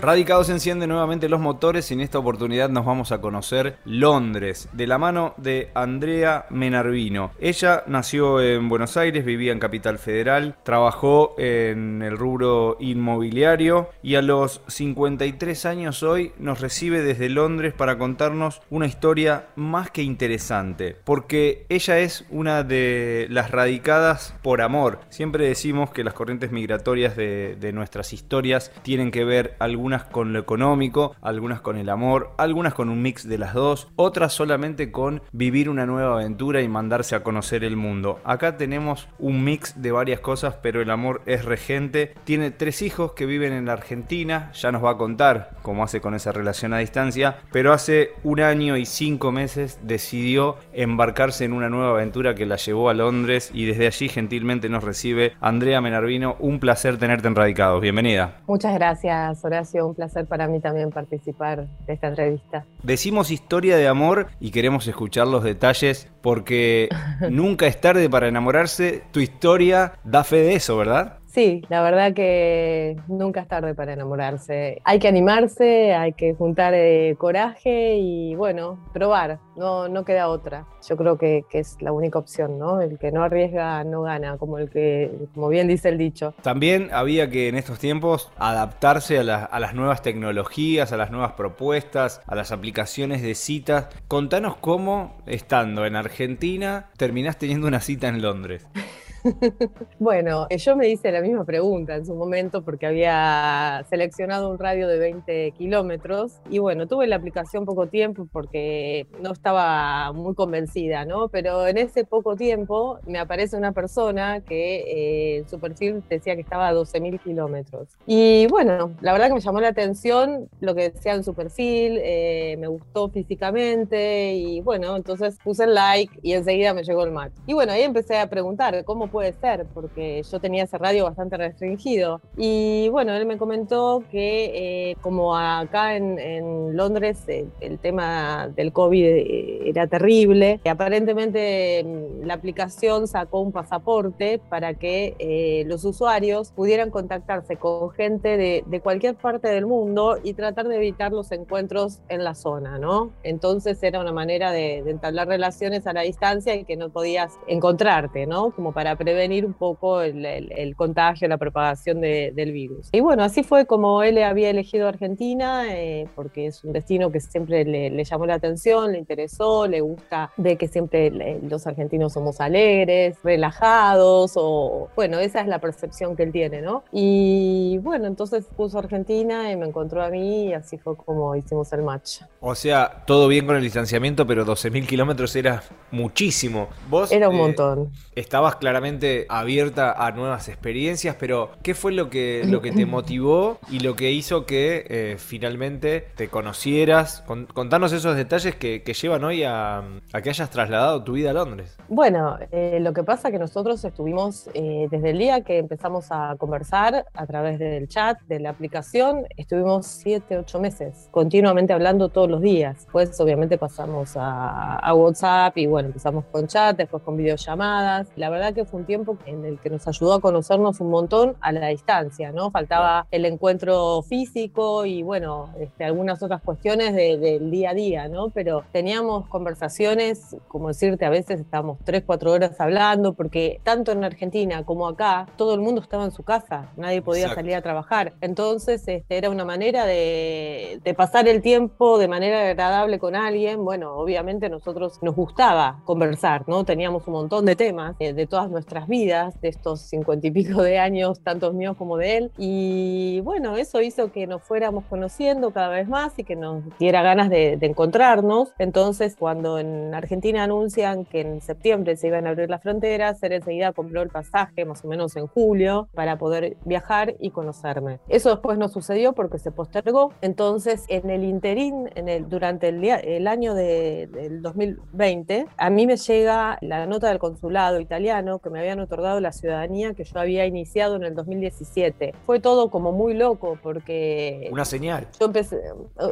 Radicados enciende nuevamente los motores y en esta oportunidad nos vamos a conocer Londres, de la mano de Andrea Menarvino. Ella nació en Buenos Aires, vivía en Capital Federal, trabajó en el rubro inmobiliario y a los 53 años hoy nos recibe desde Londres para contarnos una historia más que interesante, porque ella es una de las radicadas por amor. Siempre decimos que las corrientes migratorias de, de nuestras historias tienen que ver algunas con lo económico, algunas con el amor, algunas con un mix de las dos, otras solamente con vivir una nueva aventura y mandarse a conocer el mundo. Acá tenemos un mix de varias cosas, pero el amor es regente. Tiene tres hijos que viven en la Argentina, ya nos va a contar cómo hace con esa relación a distancia, pero hace un año y cinco meses decidió embarcarse en una nueva aventura que la llevó a Londres y desde allí gentilmente nos recibe Andrea Menarvino. Un placer tenerte en Radicados. Bienvenida. Muchas gracias, Horacio un placer para mí también participar de esta entrevista. Decimos historia de amor y queremos escuchar los detalles porque nunca es tarde para enamorarse. Tu historia da fe de eso, ¿verdad? Sí, la verdad que nunca es tarde para enamorarse. Hay que animarse, hay que juntar eh, coraje y bueno, probar, no, no queda otra. Yo creo que, es la única opción, ¿no? El que no arriesga no gana, como el que, como bien dice el dicho. También había que en estos tiempos adaptarse a, a las nuevas tecnologías, a las nuevas propuestas, a las aplicaciones de citas. Contanos cómo, estando en Argentina, terminás teniendo una cita en Londres. bueno, eh, yo me hice la misma pregunta en su momento porque había seleccionado un radio de 20 kilómetros y bueno, tuve la aplicación poco tiempo porque no estaba muy convencida, ¿no? Pero en ese poco tiempo me aparece una persona que en eh, su perfil decía que estaba a 12.000 kilómetros. Y bueno, la verdad que me llamó la atención lo que decía en su perfil, eh, me gustó físicamente y bueno, entonces puse el like y enseguida me llegó el match. Y bueno, ahí empecé a preguntar cómo puede ser, porque yo tenía ese radio bastante restringido. Y bueno, él me comentó que eh, como acá en, Londres eh, el tema del COVID eh, era terrible, aparentemente mm, la aplicación sacó un pasaporte para que los usuarios pudieran contactarse con gente de, cualquier parte del mundo y tratar de evitar los encuentros en la zona, ¿no? Entonces era una manera de, de entablar relaciones a la distancia y que no podías encontrarte, ¿no? Como para prevenir un poco el, contagio, la propagación del virus. Y bueno, así fue como él había elegido Argentina, eh, porque es un destino que siempre le, llamó la atención, le interesó, le gusta de que siempre los argentinos somos alegres, relajados, o bueno, esa es la percepción que él tiene, ¿no? Y bueno, entonces puso Argentina y me encontró a mí y así fue como hicimos el match. O sea, todo bien con el distanciamiento, pero 12.000 kilómetros era muchísimo. Vos era un eh, montón. Estabas claramente abierta a nuevas experiencias, pero ¿qué fue lo que, lo que te motivó y lo que hizo que eh, finalmente te conocieras? contanos esos detalles que, llevan hoy a, que hayas trasladado tu vida a Londres. Bueno, eh, lo que pasa es que nosotros estuvimos eh, desde el día que empezamos a conversar a través del chat, de la aplicación, estuvimos siete, ocho meses continuamente hablando todos los días. Pues obviamente pasamos a, a WhatsApp y bueno, empezamos con chat, después con videollamadas. La verdad que fue un tiempo en el que nos ayudó a conocernos un montón a la distancia, ¿no? Faltaba el encuentro físico y, bueno, este, algunas otras cuestiones del día a día, ¿no? Pero teníamos conversaciones, como decirte, a veces estábamos tres, cuatro horas hablando, porque tanto en Argentina como acá, todo el mundo estaba en su casa, nadie podía salir a trabajar. Entonces, este, era una manera de, de pasar el tiempo de manera agradable con alguien. Bueno, obviamente nosotros nos gustaba conversar, ¿no? Teníamos un montón de temas eh, de todas nuestras vidas, de estos cincuenta y pico de años, tantos míos como de él. Y bueno, eso hizo que nos fuéramos conociendo cada vez más y que nos diera ganas de, encontrarnos. Entonces, cuando en Argentina anuncian que en septiembre se iban a abrir las fronteras, él enseguida compró el pasaje, más o menos en julio, para poder viajar y conocerme. Eso después no sucedió porque se postergó. Entonces, en el interín, en el, durante el, el año de, del 2020, a mí me llega la nota del consulado italiano que me me habían otorgado la ciudadanía que yo había iniciado en el 2017. Fue todo como muy loco porque... Una señal. Yo empecé,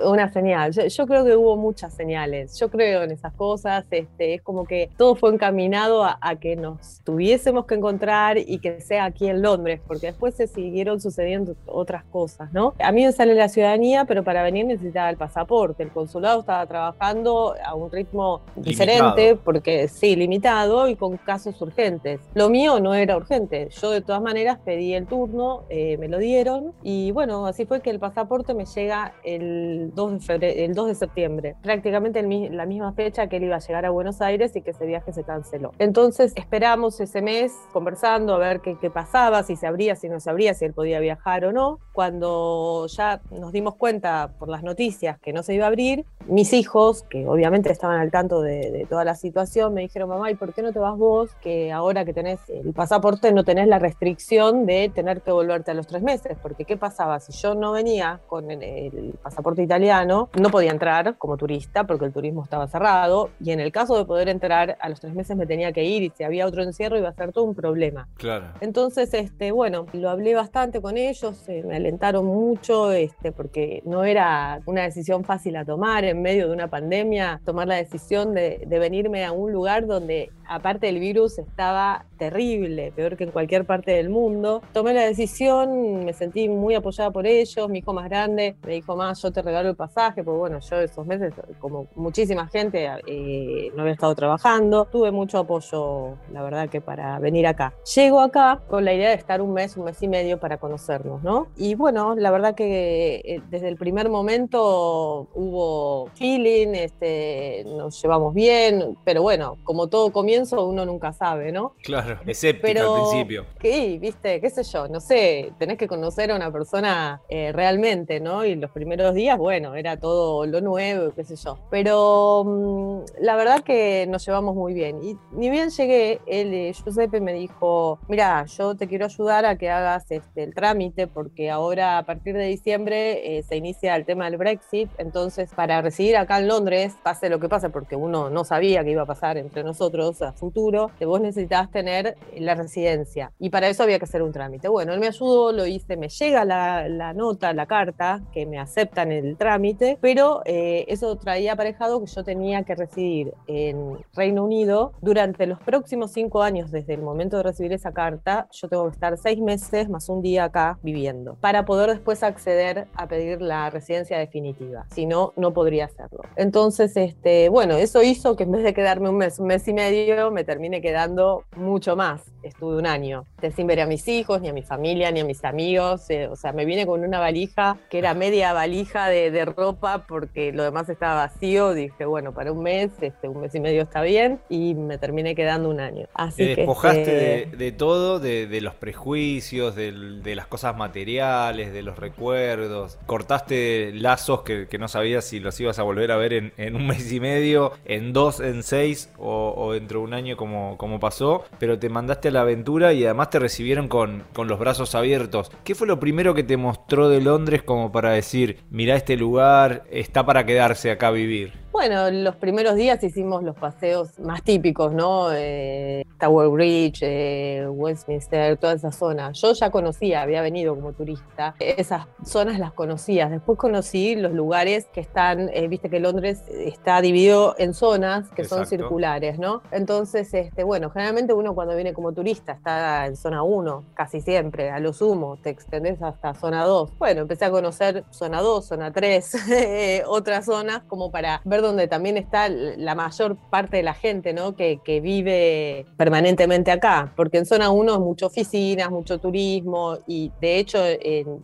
una señal. Yo, creo que hubo muchas señales. Yo creo en esas cosas. Este, es como que todo fue encaminado a, que nos tuviésemos que encontrar y que sea aquí en Londres, porque después se siguieron sucediendo otras cosas, ¿no? A mí me sale la ciudadanía, pero para venir necesitaba el pasaporte. El consulado estaba trabajando a un ritmo diferente, porque sí, limitado y con casos urgentes. Lo mío no era urgente. Yo de todas maneras pedí el turno, eh, me lo dieron y bueno, así fue que el pasaporte me llega el 2 de, febrero, el 2 de septiembre, prácticamente la misma fecha que él iba a llegar a Buenos Aires y que ese viaje se canceló. Entonces esperamos ese mes conversando a ver qué, qué pasaba, si se abría, si no se abría, si él podía viajar o no. Cuando ya nos dimos cuenta por las noticias que no se iba a abrir, mis hijos, que obviamente estaban al tanto de, de toda la situación, me dijeron, mamá, ¿y por qué no te vas vos? Que ahora que tenés el pasaporte no tenés la restricción de tener que volverte a los tres meses, porque ¿qué pasaba? Si yo no venía con el, pasaporte italiano, no podía entrar como turista porque el turismo estaba cerrado y en el caso de poder entrar a los tres meses me tenía que ir y si había otro encierro iba a ser todo un problema. Claro. Entonces, este, bueno, lo hablé bastante con ellos, eh, me alentaron mucho, este, porque no era una decisión fácil a tomar en medio de una pandemia, tomar la decisión de, de venirme a un lugar donde aparte del virus estaba terrible, peor que en cualquier parte del mundo. Tomé la decisión, me sentí muy apoyada por ellos, mi hijo más grande me dijo, más yo te regalo el pasaje, porque bueno, yo esos meses, como muchísima gente, eh, no había estado trabajando, tuve mucho apoyo, la verdad que para venir acá. Llego acá con la idea de estar un mes, un mes y medio para conocernos, ¿no? Y bueno, la verdad que eh, desde el primer momento hubo feeling, este, nos llevamos bien, pero bueno, como todo comienzo, uno nunca sabe, ¿no? Claro escéptica al principio. Sí, viste, qué sé yo, no sé, tenés que conocer a una persona eh, realmente, ¿no? Y los primeros días, bueno, era todo lo nuevo, qué sé yo. Pero mm, la verdad que nos llevamos muy bien. Y ni bien llegué, él, eh, Giuseppe me dijo, mira, yo te quiero ayudar a que hagas este, el trámite, porque ahora a partir de diciembre eh, se inicia el tema del Brexit, entonces para residir acá en Londres, pase lo que pase, porque uno no sabía que iba a pasar entre nosotros a futuro, que vos necesitabas tener la residencia. Y para eso había que hacer un trámite. Bueno, él me ayudó, lo hice, me llega la, nota, la carta, que me aceptan el trámite, pero eh, eso traía aparejado que yo tenía que residir en Reino Unido durante los próximos cinco años, desde el momento de recibir esa carta, yo tengo que estar seis meses más un día acá viviendo, para poder después acceder a pedir la residencia definitiva. Si no, no podría hacerlo. Entonces, este, bueno, eso hizo que en vez de quedarme un mes, un mes y medio, me termine quedando mucho más. Estuve un año sin ver a mis hijos, ni a mi familia, ni a mis amigos. Eh, o sea, me vine con una valija que era media valija de, ropa porque lo demás estaba vacío. Dije, bueno, para un mes, este, un mes y medio está bien. Y me terminé quedando un año. Así Te despojaste este, de, todo, de, los prejuicios, de, las cosas materiales, de los recuerdos. Cortaste lazos que, no sabías si los ibas a volver a ver en, un mes y medio, en dos, en seis o, o dentro de un año como, como pasó. Pero te mandaste a la aventura y además te recibieron con, con los brazos abiertos. ¿Qué fue lo primero que te mostró de Londres como para decir, mira este lugar, está para quedarse acá a vivir? Bueno, los primeros días hicimos los paseos más típicos, ¿no? Eh, Tower Bridge, eh, Westminster, toda esa zona. Yo ya conocía, había venido como turista. Esas zonas las conocía. Después conocí los lugares que están, eh, viste que Londres está dividido en zonas que son circulares, ¿no? Entonces, este, bueno, generalmente uno cuando viene como turista está en zona 1, casi siempre, a lo sumo, te extendés hasta zona 2. Bueno, empecé a conocer zona 2, zona 3, otras zonas como para ver donde también está la mayor parte de la gente, ¿no? Que, vive permanentemente acá, porque en zona 1 es mucho oficinas, mucho turismo y de hecho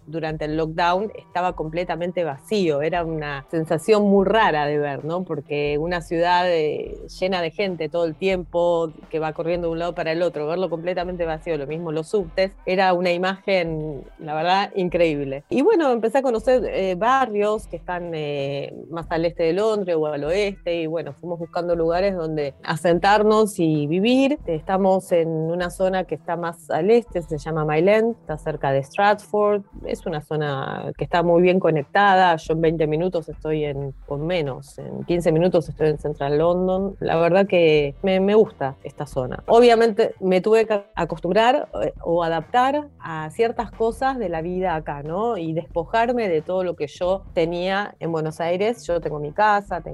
durante el lockdown estaba completamente vacío, era una sensación muy rara de ver, ¿no? Porque una ciudad eh, llena de gente todo el tiempo que va corriendo de un lado para el otro, verlo completamente vacío, lo mismo los subtes, era una imagen, la verdad, increíble. Y bueno, empecé a conocer eh, barrios que están eh, más al este de Londres o o al oeste y bueno, fuimos buscando lugares donde asentarnos y vivir. Estamos en una zona que está más al este, se llama Myland, está cerca de Stratford, es una zona que está muy bien conectada, yo en 20 minutos estoy en, con menos, en 15 minutos estoy en Central London, la verdad que me, me gusta esta zona. Obviamente me tuve que acostumbrar eh, o adaptar a ciertas cosas de la vida acá, ¿no? Y despojarme de todo lo que yo tenía en Buenos Aires. Yo tengo mi casa, tengo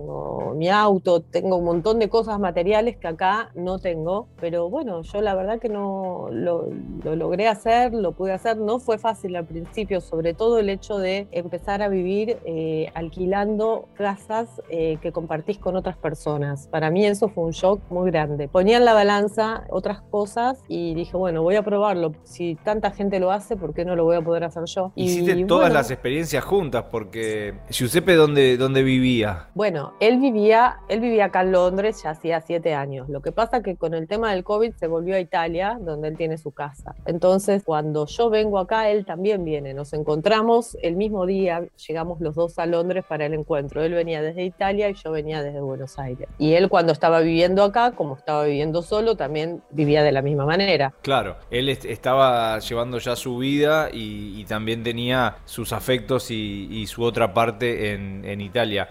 mi auto, tengo un montón de cosas materiales que acá no tengo, pero bueno, yo la verdad que no lo, logré hacer, lo pude hacer. No fue fácil al principio, sobre todo el hecho de empezar a vivir eh, alquilando casas eh, que compartís con otras personas. Para mí eso fue un shock muy grande. Ponía en la balanza otras cosas y dije, bueno, voy a probarlo. Si tanta gente lo hace, ¿por qué no lo voy a poder hacer yo? Hiciste todas las experiencias juntas, porque Giuseppe, ¿dónde, ¿dónde vivía? Bueno, él vivía, él vivía acá en Londres ya hacía siete años. Lo que pasa que con el tema del COVID se volvió a Italia, donde él tiene su casa. Entonces, cuando yo vengo acá, él también viene. Nos encontramos el mismo día, llegamos los dos a Londres para el encuentro. Él venía desde Italia y yo venía desde Buenos Aires. Y él cuando estaba viviendo acá, como estaba viviendo solo, también vivía de la misma manera. Claro, él estaba llevando ya su vida y, también tenía sus afectos y, su otra parte en, Italia.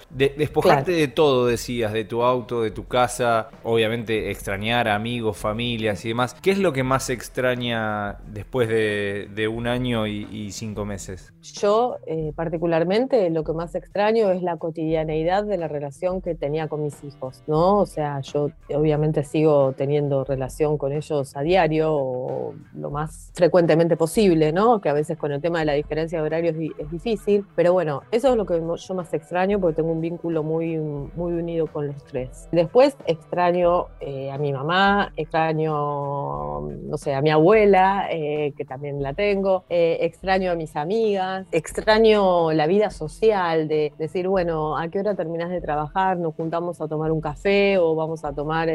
De todo, decías, de tu auto, de tu casa, obviamente extrañar amigos, familias y demás. ¿Qué es lo que más extraña después de, un año y, cinco meses? Yo, eh, particularmente, lo que más extraño es la cotidianeidad de la relación que tenía con mis hijos, ¿no? O sea, yo obviamente sigo teniendo relación con ellos a diario o lo más frecuentemente posible, ¿no? Que a veces con el tema de la diferencia de horarios es difícil, pero bueno, eso es lo que yo más extraño porque tengo un vínculo muy, muy unido con los tres. Después extraño eh, a mi mamá, extraño, no sé, a mi abuela, eh, que también la tengo, eh, extraño a mis amigas, extraño la vida social de decir, bueno, ¿a qué hora terminas de trabajar? Nos juntamos a tomar un café o vamos a tomar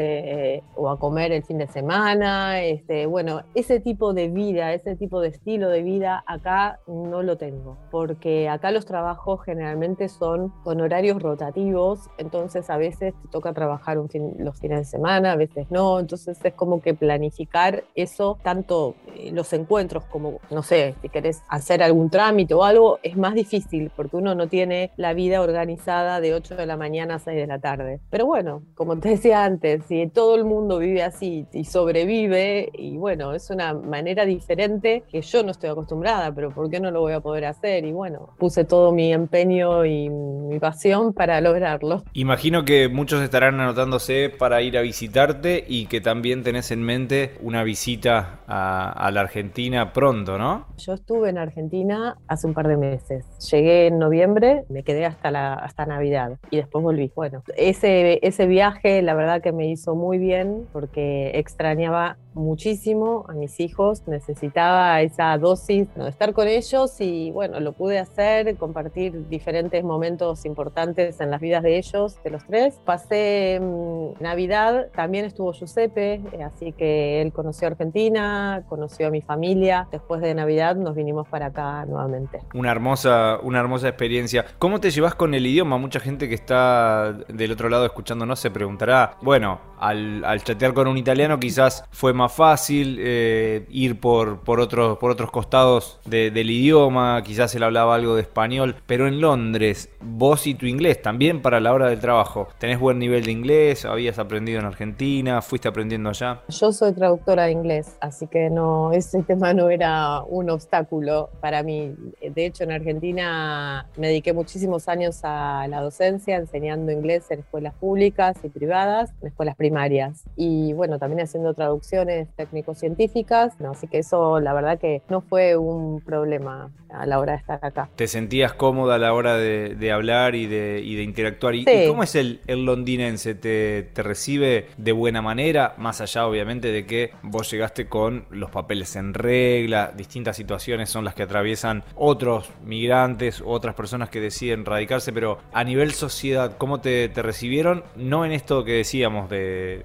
o a comer el fin de semana. Este, bueno, ese tipo de vida, ese tipo de estilo de vida acá no lo tengo, porque acá los trabajos generalmente son con horarios rotativos, entonces a veces te toca trabajar un los fines de semana, a veces no, entonces es como que planificar eso, tanto eh, los encuentros como, no sé, si querés hacer algún trámite o algo, es más difícil porque uno no tiene la vida organizada de 8 de la mañana a 6 de la tarde. Pero bueno, como te decía antes, si todo el mundo vive así y sobrevive, y bueno, es una manera diferente que yo no estoy acostumbrada, pero ¿por qué no lo voy a poder hacer? Y bueno, puse todo mi empeño y mi pasión para lograrlo. Imagino que muchos estarán anotándose para ir a visitarte y que también tenés en mente una visita a, la Argentina pronto, ¿no? Yo estuve en Argentina hace un par de meses. Llegué en noviembre, me quedé hasta, la, hasta Navidad y después volví. Bueno, ese, ese viaje la verdad que me hizo muy bien porque extrañaba muchísimo a mis hijos, necesitaba esa dosis de estar con ellos y bueno, lo pude hacer, compartir diferentes momentos importantes en las vidas de ellos, de los tres. Pasé mm, Navidad, también estuvo Giuseppe, eh, así que él conoció Argentina, conoció a mi familia. Después de Navidad nos vinimos para acá nuevamente. Una hermosa, una hermosa experiencia. ¿Cómo te llevas con el idioma? Mucha gente que está del otro lado escuchándonos se preguntará, bueno, al, chatear con un italiano quizás fue más fácil eh, ir por, por, otros, por otros costados del idioma, quizás él hablaba algo de español, pero en Londres, vos y tu inglés también para la hora del trabajo, ¿tenés buen nivel de inglés? ¿Habías aprendido en Argentina? ¿Fuiste aprendiendo allá? Yo soy traductora de inglés, así que no, ese tema no era un obstáculo para mí. De hecho, en Argentina me dediqué muchísimos años a la docencia, enseñando inglés en escuelas públicas y privadas, en escuelas primarias y bueno, también haciendo traducciones técnico-científicas, así que eso la verdad que no fue un problema a la hora de estar acá. ¿Te sentías cómoda a la hora de, hablar y de, interactuar? ¿Y, cómo es el, londinense? ¿Te, ¿Te, recibe de buena manera? Más allá obviamente de que vos llegaste con los papeles en regla, distintas situaciones son las que atraviesan otros migrantes, otras personas que deciden radicarse, pero a nivel sociedad, ¿cómo te, te recibieron? No en esto que decíamos de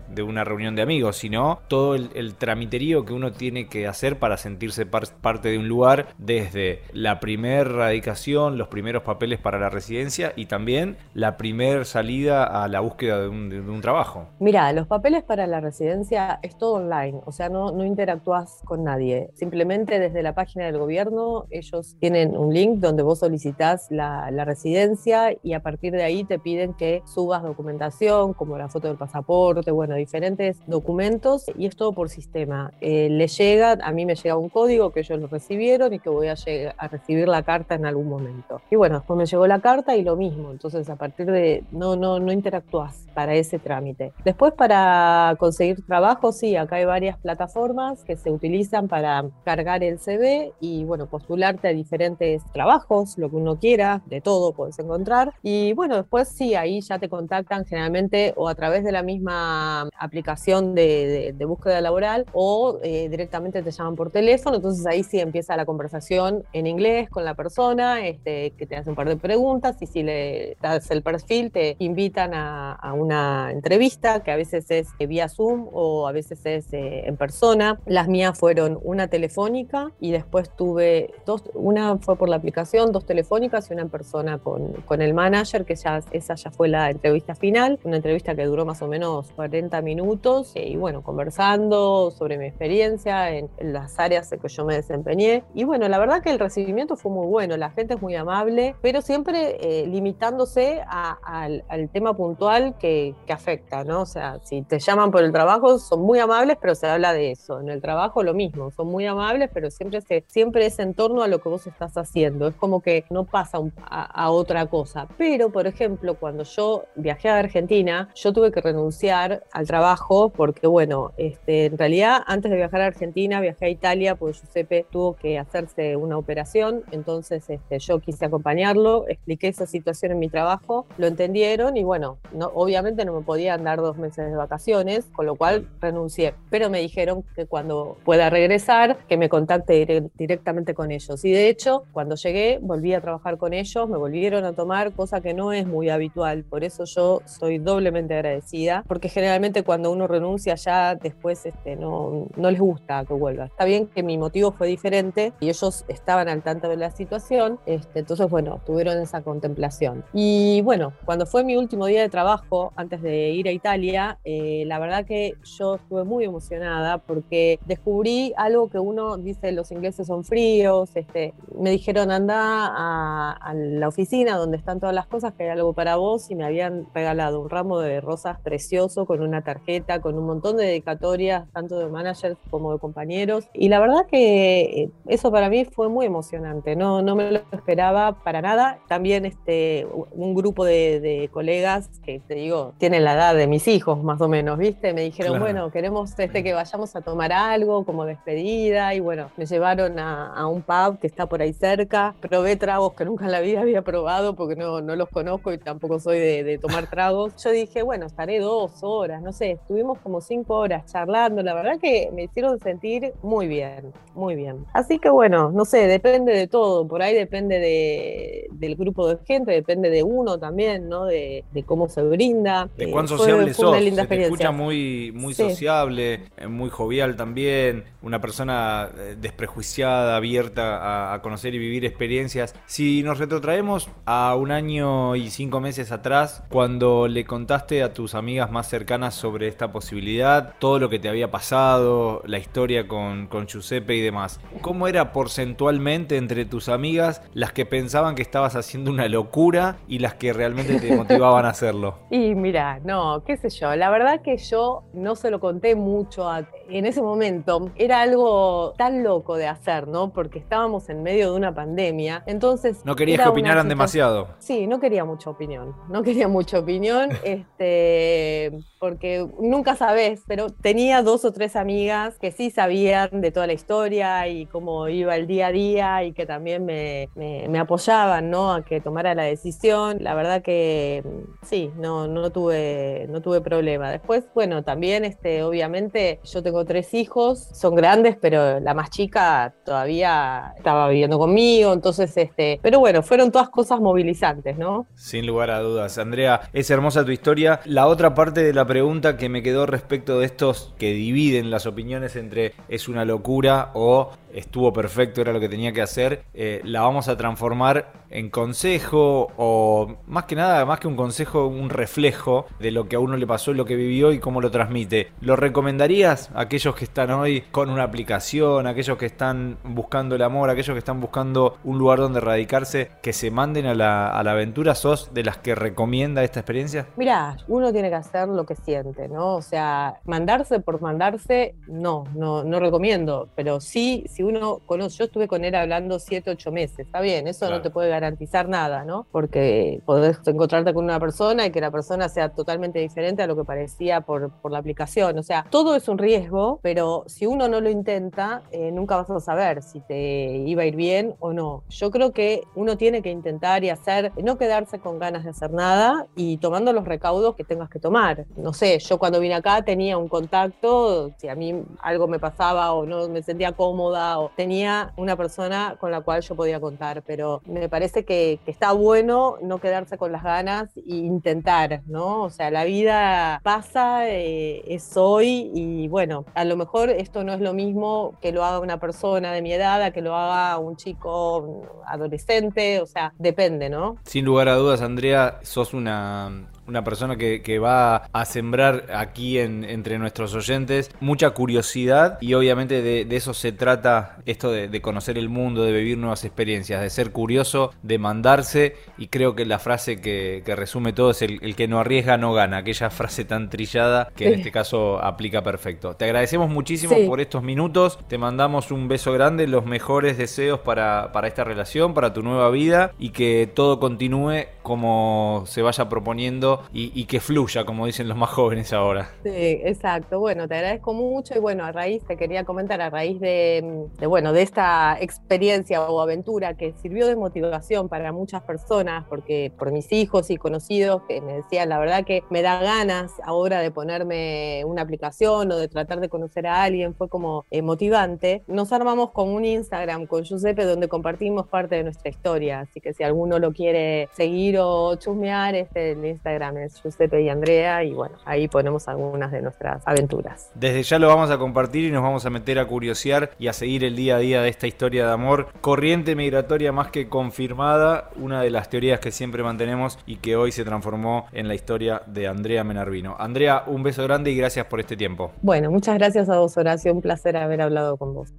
de, una reunión de amigos, sino todo el, el tramiterío que uno tiene que hacer para sentirse parte de un lugar desde la primer radicación, los primeros papeles para la residencia y también la primer salida a la búsqueda de un, trabajo. Mira, los papeles para la residencia es todo online, o sea, no, interactúas con nadie. Simplemente desde la página del gobierno ellos tienen un link donde vos solicitas la, la residencia y a partir de ahí te piden que subas documentación como la foto del pasaporte, bueno, diferentes documentos y es todo por sistema. Eh, le llega, a mí me llega un código que ellos lo recibieron y que voy a, a recibir la carta en algún momento. Y bueno, después me llegó la carta y lo mismo, entonces a partir de no, no, no interactúas para ese trámite. Después para conseguir trabajo, sí, acá hay varias plataformas que se utilizan para cargar el CV y bueno, postularte a diferentes trabajos, lo que uno quiera, de todo puedes encontrar. Y bueno, después sí, ahí ya te contactan generalmente o a través de la misma aplicación de, búsqueda laboral o eh, directamente te llaman por teléfono, entonces ahí sí empieza la conversación en inglés con la persona, este, que te hace un par de preguntas y si le das el perfil te invitan a, una entrevista que a veces es vía Zoom o a veces es eh, en persona. Las mías fueron una telefónica y después tuve dos, una fue por la aplicación, dos telefónicas y una en persona con, con el manager, que ya esa ya fue la entrevista final, una entrevista que duró más o menos 40 minutos eh, y bueno, conversando sobre mi experiencia en, las áreas en que yo me desempeñé. Y bueno, la verdad que el recibimiento fue muy bueno, la gente es muy amable, pero siempre eh, limitándose al, tema puntual que, que, afecta, ¿no? O sea, si te llaman por el trabajo, son muy amables, pero se habla de eso. En el trabajo lo mismo, son muy amables, pero siempre, se, siempre es en torno a lo que vos estás haciendo. Es como que no pasa a, a otra cosa. Pero, por ejemplo, cuando yo viajé a Argentina, yo tuve que renunciar al trabajo porque, bueno, este, en realidad antes de viajar a Argentina viajé a Italia porque Giuseppe tuvo que hacerse una operación, entonces este, yo quise acompañarlo, expliqué esa situación en mi trabajo, lo entendieron y bueno, no, obviamente no me podían dar dos meses de vacaciones, con lo cual renuncié, pero me dijeron que cuando pueda regresar, que me contacte directamente con ellos. Y de hecho, cuando llegué, volví a trabajar con ellos, me volvieron a tomar, cosa que no es muy habitual, por eso yo soy doblemente agradecida, porque generalmente cuando uno renuncia ya después este, no, no les gusta que vuelva. Está bien que mi motivo fue diferente y ellos estaban al tanto de la situación, este, entonces bueno, tuvieron esa contemplación. Y bueno, cuando fue mi último día de trabajo, antes de ir a Italia, eh, la verdad que yo estuve muy emocionada porque descubrí algo que uno dice los ingleses son fríos, este, me dijeron anda a, a la oficina donde están todas las cosas, que hay algo para vos y me habían regalado un ramo de rosas precioso con una tarjeta, con un montón de dedicatorias, tanto de managers como de compañeros. Y la verdad que eh, eso para mí fue muy emocionante, no, no me lo esperaba para nada. También este, un grupo de, colegas que te digo, tienen la edad de mis hijos más o menos, ¿viste? Me dijeron, bueno, queremos este, que vayamos a tomar algo como despedida y bueno, me llevaron a, un pub que está por ahí cerca. Probé tragos que nunca en la vida había probado porque no, no los conozco y tampoco soy de de, tomar tragos. Yo dije, bueno, estaré dos horas, no sé, estuvimos como cinco horas charlando, la verdad que me hicieron sentir muy bien, muy bien. Así que bueno, no sé, depende de todo, por ahí depende de, del grupo de gente, depende de uno también, ¿no? De, cómo se brinda. De cuán sociable sos, se te escucha muy, muy sociable, eh, muy jovial también, una persona eh, desprejuiciada, abierta a conocer y vivir experiencias. Si nos retrotraemos a un año y cinco meses atrás, cuando le contaste a tus amigas más cercanas sobre esta posibilidad, todo lo que te había pasado, la historia con, con Giuseppe y demás. ¿Cómo era porcentualmente entre tus amigas las que pensaban que estabas haciendo una locura y las que realmente te motivaban a hacerlo? Y mira, no, qué sé yo, la verdad que yo no se lo conté mucho en ese momento. Era algo tan loco de hacer, ¿no? Porque estábamos en medio de una pandemia, entonces... No querías que opinaran demasiado. Sí, no quería mucha opinión. No quería mucha opinión, este, porque nunca sabes, pero tenía dos o tres amigas que sí sabían de toda la historia y cómo iba el día a día y que también me, me, apoyaban, ¿no? A que tomara la decisión. La verdad que sí, no, no, tuve, no tuve problema. Después, bueno, también, este, obviamente, yo tengo tres hijos, son grandes, pero la más chica todavía estaba viviendo conmigo, entonces, este, pero bueno, fueron todas cosas movilizantes, ¿no? Sin lugar a dudas. Andrea, es hermosa tu historia. La otra parte de la pregunta que me quedó respecto de estos que dividen las opiniones entre es una locura o estuvo perfecto, era lo que tenía que hacer, eh, la vamos a transformar en consejo o más que nada, más que un consejo, un reflejo de lo que a uno le pasó, lo que vivió y cómo lo transmite. ¿Lo recomendarías a aquellos que están hoy con una aplicación, aquellos que están buscando el amor, aquellos que están buscando un lugar donde radicarse, que se manden a la, a la aventura? ¿Sos de las que recomienda esta experiencia? Mira, uno tiene que hacer lo que siente, ¿no? O sea, mandarse por mandarse, no, no, no recomiendo, pero sí, si uno conoce, yo estuve con él hablando siete, ocho meses, está bien, eso no te puede garantizar nada, ¿no? Porque podés encontrarte con una persona y que la persona sea totalmente diferente a lo que parecía por, por la aplicación. O sea, todo es un riesgo, pero si uno no lo intenta, eh, nunca vas a saber si te iba a ir bien o no. Yo creo que uno tiene que intentar y hacer, no quedarse con ganas de hacer nada y tomando los recaudos que tengas que tomar. No sé, yo cuando vine acá tenía un contacto, si a mí algo me pasaba o no me sentía cómoda o tenía una persona con la cual yo podía contar, pero me parece que, está bueno no quedarse con las ganas e intentar, ¿no? O sea, la vida pasa, eh, es hoy y bueno, a lo mejor esto no es lo mismo que lo haga una persona de mi edad, a que lo haga un chico adolescente, o sea, depende, ¿no? Sin lugar a dudas, Andrea, sos una una persona que, va a sembrar aquí entre nuestros oyentes mucha curiosidad y obviamente de, eso se trata esto de, conocer el mundo, de vivir nuevas experiencias, de ser curioso, de mandarse y creo que la frase que, resume todo es el, que no arriesga no gana, aquella frase tan trillada que en este caso aplica perfecto. Te agradecemos muchísimo por estos minutos, te mandamos un beso grande, los mejores deseos para, para esta relación, para tu nueva vida y que todo continúe como se vaya proponiendo y, que fluya, como dicen los más jóvenes ahora. Sí, exacto. Bueno, te agradezco mucho y bueno, a raíz, te quería comentar, a raíz de, bueno, de esta experiencia o aventura que sirvió de motivación para muchas personas, porque por mis hijos y conocidos que me decían, la verdad que me da ganas ahora de ponerme una aplicación o de tratar de conocer a alguien, fue como eh, motivante. Nos armamos con un Instagram con Giuseppe donde compartimos parte de nuestra historia, así que si alguno lo quiere seguir o chusmear, este el Instagram es Giuseppe y Andrea y bueno, ahí ponemos algunas de nuestras aventuras. Desde ya lo vamos a compartir y nos vamos a meter a curiosear y a seguir el día a día de esta historia de amor. Corriente migratoria más que confirmada, una de las teorías que siempre mantenemos y que hoy se transformó en la historia de Andrea Menarvino. Andrea, un beso grande y gracias por este tiempo. Bueno, muchas gracias a vos, Horacio. Un placer haber hablado con vos.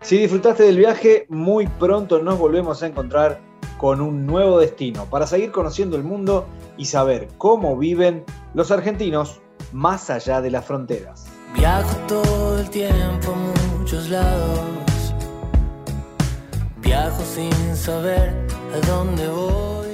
Si disfrutaste del viaje, muy pronto nos volvemos a encontrar con un nuevo destino para seguir conociendo el mundo y saber cómo viven los argentinos más allá de las fronteras. Viajo todo el tiempo a muchos lados. Viajo sin saber a dónde voy.